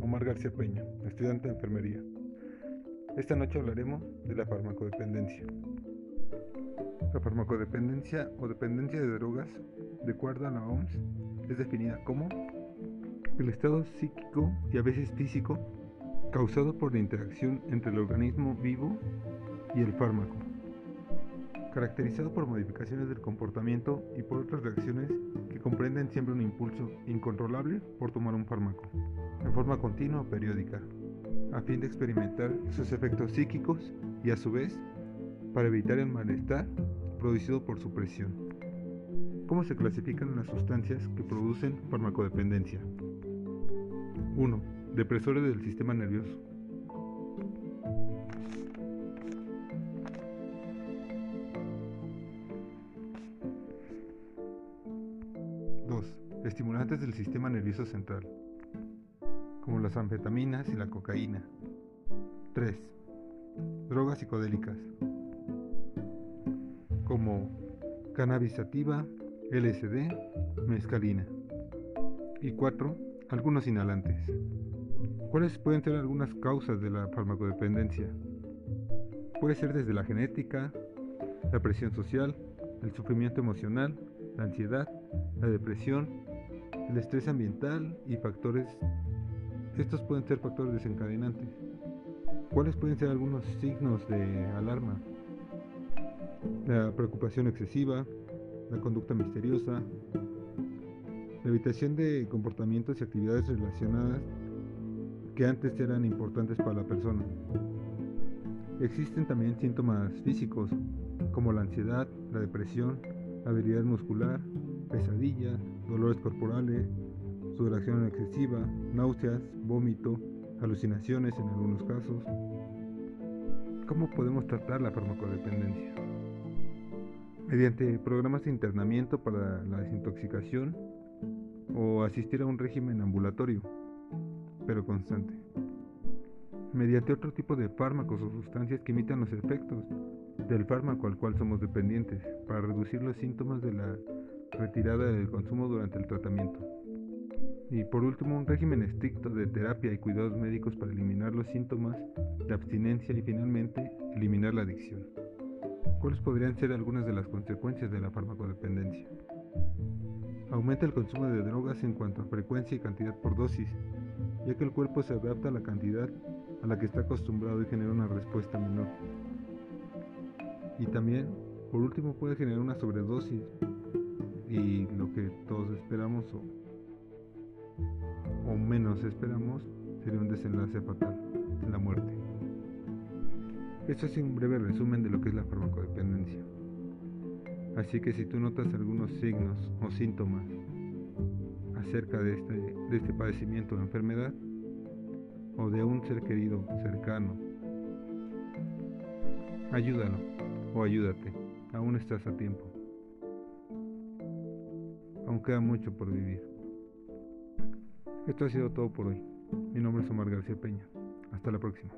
Omar García Peña, estudiante de enfermería. Esta noche hablaremos de la farmacodependencia. La farmacodependencia o dependencia de drogas, de acuerdo a la OMS, es definida como el estado psíquico y a veces físico causado por la interacción entre el organismo vivo y el fármaco, caracterizado por modificaciones del comportamiento y por otras reacciones que comprenden siempre un impulso incontrolable por tomar un fármaco, en forma continua o periódica, a fin de experimentar sus efectos psíquicos y a su vez para evitar el malestar producido por su presión. ¿Cómo se clasifican las sustancias que producen farmacodependencia? 1. Depresores del sistema nervioso. Estimulantes del sistema nervioso central, como las anfetaminas y la cocaína. 3. Drogas psicodélicas, como cannabis sativa, LSD, mescalina. Y 4. Algunos inhalantes. ¿Cuáles pueden ser algunas causas de la farmacodependencia? Puede ser desde la genética, la presión social, el sufrimiento emocional, la ansiedad, la depresión, el estrés ambiental y factores. Estos pueden ser factores desencadenantes. ¿Cuáles pueden ser algunos signos de alarma? La preocupación excesiva, la conducta misteriosa, la evitación de comportamientos y actividades relacionadas que antes eran importantes para la persona. Existen también síntomas físicos como la ansiedad, la depresión, habilidad muscular, pesadillas, dolores corporales, sudoración excesiva, náuseas, vómito, alucinaciones en algunos casos. ¿Cómo podemos tratar la farmacodependencia? Mediante programas de internamiento para la desintoxicación o asistir a un régimen ambulatorio, pero constante. Mediante otro tipo de fármacos o sustancias que imitan los efectos del fármaco al cual somos dependientes, para reducir los síntomas de la retirada del consumo durante el tratamiento. Y por último, un régimen estricto de terapia y cuidados médicos para eliminar los síntomas de abstinencia y finalmente eliminar la adicción. ¿Cuáles podrían ser algunas de las consecuencias de la farmacodependencia? Aumenta el consumo de drogas en cuanto a frecuencia y cantidad por dosis, ya que el cuerpo se adapta a la cantidad a la que está acostumbrado y genera una respuesta menor. Y también, por último, puede generar una sobredosis y lo que todos esperamos o, o menos esperamos sería un desenlace fatal, la muerte. Esto es un breve resumen de lo que es la farmacodependencia. Así que si tú notas algunos signos o síntomas acerca de este, de este padecimiento o enfermedad, o de un ser querido cercano, ayúdalo o ayúdate, aún estás a tiempo. Aún queda mucho por vivir. Esto ha sido todo por hoy. Mi nombre es Omar García Peña. Hasta la próxima.